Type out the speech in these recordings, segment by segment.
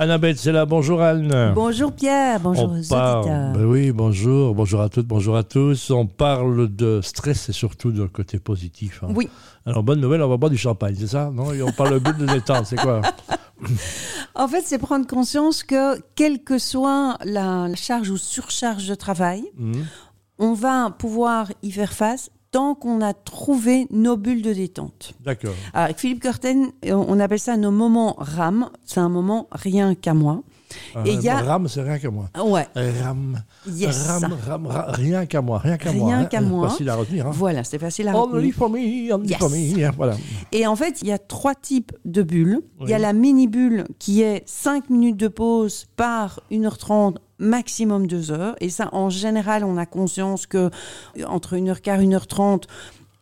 Annabelle, c'est là. Bonjour Anne. Bonjour Pierre, bonjour On aux parle- auditeurs. Ben oui, bonjour, bonjour à toutes, bonjour à tous. On parle de stress et surtout de côté positif. hein. Oui, Alors, bonne nouvelle, on va boire du champagne, c'est ça? Non Et on parle de but de détente, c'est quoi? En fait, c'est prendre conscience que quelle que soit la charge ou surcharge de travail, Mhm. on va pouvoir y faire face tant qu'on a trouvé nos bulles de détente. D'accord. Alors, avec Philippe Curten, on appelle ça nos moments RAM. C'est un moment rien qu'à moi. Et il y a- Ram, c'est rien qu'à moi. Ouais, Ram, yes. ram, ram, ra- rien qu'à moi, rien qu'à Rien moi. hein. qu'à moi. Facile à retenir. Hein. Voilà, c'est facile à Only retenir. for me, only Yes. for me. hein, Voilà. Et en fait, il y a trois types de bulles. Il y a Oui. la mini bulle qui est 5 minutes de pause par 1h30, maximum 2 heures. Et ça, en général, on a conscience que entre 1h15 et 1h30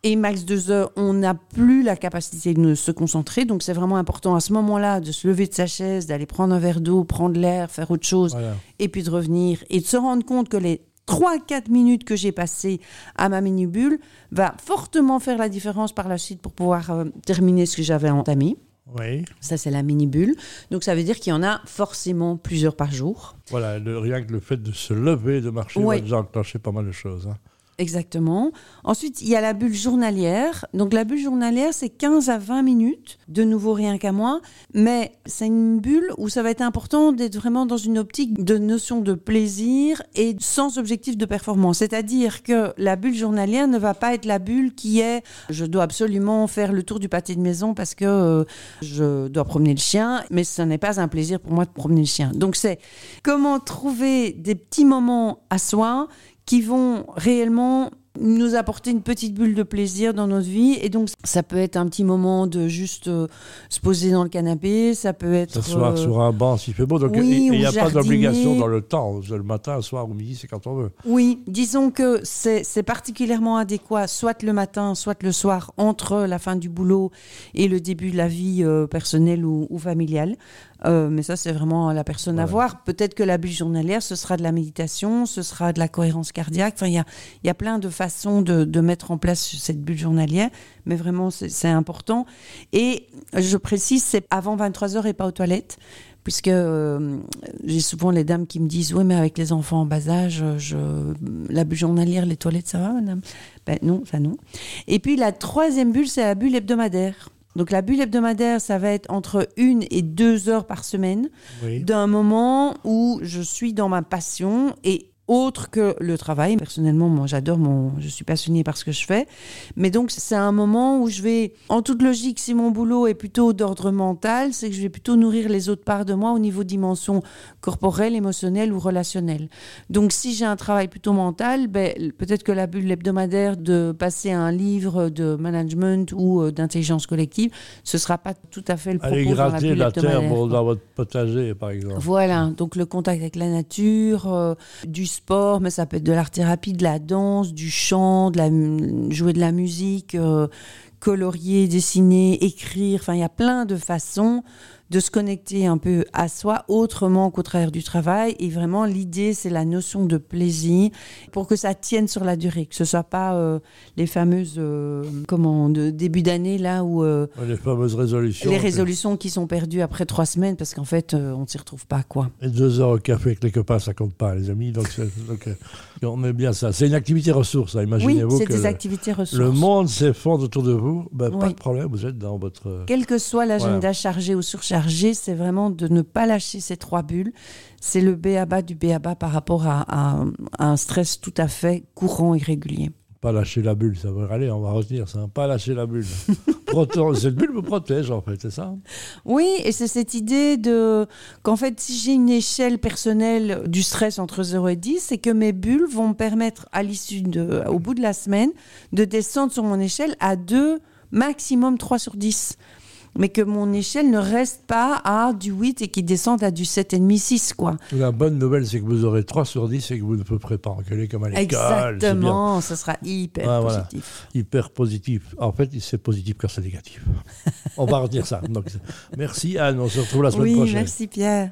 et max 2 heures, on n'a plus la capacité de se concentrer. Donc, c'est vraiment important à ce moment-là de se lever de sa chaise, d'aller prendre un verre d'eau, prendre l'air, faire autre chose voilà. et puis de revenir et de se rendre compte que les 3-4 minutes que j'ai passées à ma mini-bulle va fortement faire la différence par la suite pour pouvoir euh, terminer ce que j'avais entamé. Oui. Ça, c'est la mini-bulle. Donc, ça veut dire qu'il y en a forcément plusieurs par jour. Voilà, le- rien que le fait de se lever, de marcher, Ouais. va déjà enclencher pas mal de choses. hein. Exactement. Ensuite, il y a la bulle journalière. Donc, la bulle journalière, c'est 15 à 20 minutes. De nouveau, rien qu'à moi. Mais c'est une bulle où ça va être important d'être vraiment dans une optique de notion de plaisir et sans objectif de performance. C'est-à-dire que la bulle journalière ne va pas être la bulle qui est je dois absolument faire le tour du pâté de maison parce que euh, je dois promener le chien, mais ce n'est pas un plaisir pour moi de promener le chien. Donc, c'est comment trouver des petits moments à soi qui vont réellement nous apporter une petite bulle de plaisir dans notre vie. Et donc, ça peut être un petit moment de juste euh, se poser dans le canapé, ça peut être... S'asseoir euh, sur un banc s'il fait beau. Donc, oui, il n'y a pas d'obligation dans le temps. Le matin, le soir ou midi, c'est quand on veut. Oui, disons que c'est particulièrement adéquat, soit le matin, soit le soir, entre la fin du boulot et le début de la vie euh, personnelle ou, ou familiale. Euh, mais ça, c'est vraiment la personne à voir. Peut-être que la bulle journalière, ce sera de la méditation, ce sera de la cohérence cardiaque. Enfin, il y a, il y a plein de façons de, de mettre en place cette bulle journalière, mais vraiment, c'est important. Et je précise, c'est avant 23 heures et pas aux toilettes puisque euh, j'ai souvent les dames qui me disent oui mais avec les enfants en bas âge je, la bulle journalière les toilettes ça va madame? Ben non ça non et puis la troisième bulle c'est la bulle hebdomadaire donc la bulle hebdomadaire ça va être entre une et deux heures par semaine Oui. d'un moment où je suis dans ma passion et autre que le travail. Personnellement, moi, j'adore mon, je suis passionnée par ce que je fais. Mais donc, c'est un moment où je vais, en toute logique, si mon boulot est plutôt d'ordre mental, c'est que je vais plutôt nourrir les autres parts de moi au niveau dimension corporelle, émotionnelle ou relationnelle. Donc, si j'ai un travail plutôt mental, ben, peut-être que la bulle hebdomadaire de passer un livre de management ou euh, d'intelligence collective, ce sera pas tout à fait le propos Aller dans la bulle la terre hebdomadaire, dans votre potager, par exemple. Voilà, donc le contact avec la nature, euh, du mais ça peut être de l'art-thérapie, de la danse, du chant, de jouer de la musique, euh, colorier, dessiner, écrire. Enfin, il y a plein de façons de se connecter un peu à soi autrement qu'au travers du travail. Et vraiment, l'idée, c'est la notion de plaisir pour que ça tienne sur la durée, que ce soit pas euh, les fameuses, euh, comment, de début d'année là où euh, Les fameuses résolutions. les résolutions qui sont perdues après trois semaines parce qu'en fait, euh, on ne s'y retrouve pas, quoi. Et deux heures au café avec les copains, ça compte pas, les amis. Donc, on est bien ça. C'est une activité ressource. hein. Oui, Imaginez-vous c'est que des le- activités ressources. le monde s'effondre autour de vous. Ben, Pas Oui. de problème, vous êtes dans votre. Quel que soit l'agenda Voilà. chargé ou surchargé, c'est vraiment de ne pas lâcher ces trois bulles. C'est le béaba du béaba par rapport à, à- à un stress tout à fait courant et régulier. Pas lâcher la bulle, ça va aller, on va retenir ça. Pas lâcher la bulle. Cette bulle me protège, en fait, c'est ça Oui, et c'est cette idée de qu'en fait, si j'ai une échelle personnelle du stress entre 0 et 10, c'est que mes bulles vont me permettre, à l'issue de, au bout de la semaine, de descendre sur mon échelle à 2, maximum 3 sur 10. Mais que mon échelle ne reste pas à du 8 et qu'il descende à du 7,5, 6, quoi. La bonne nouvelle, c'est que vous aurez 3 sur 10 et que vous ne pourrez pas engueuler comme à l'école. Exactement, ce sera hyper Ah, voilà. positif. Hyper positif. En fait, c'est positif quand c'est négatif. on va retenir ça. Donc, merci Anne, on se retrouve la semaine Oui, prochaine. merci Pierre.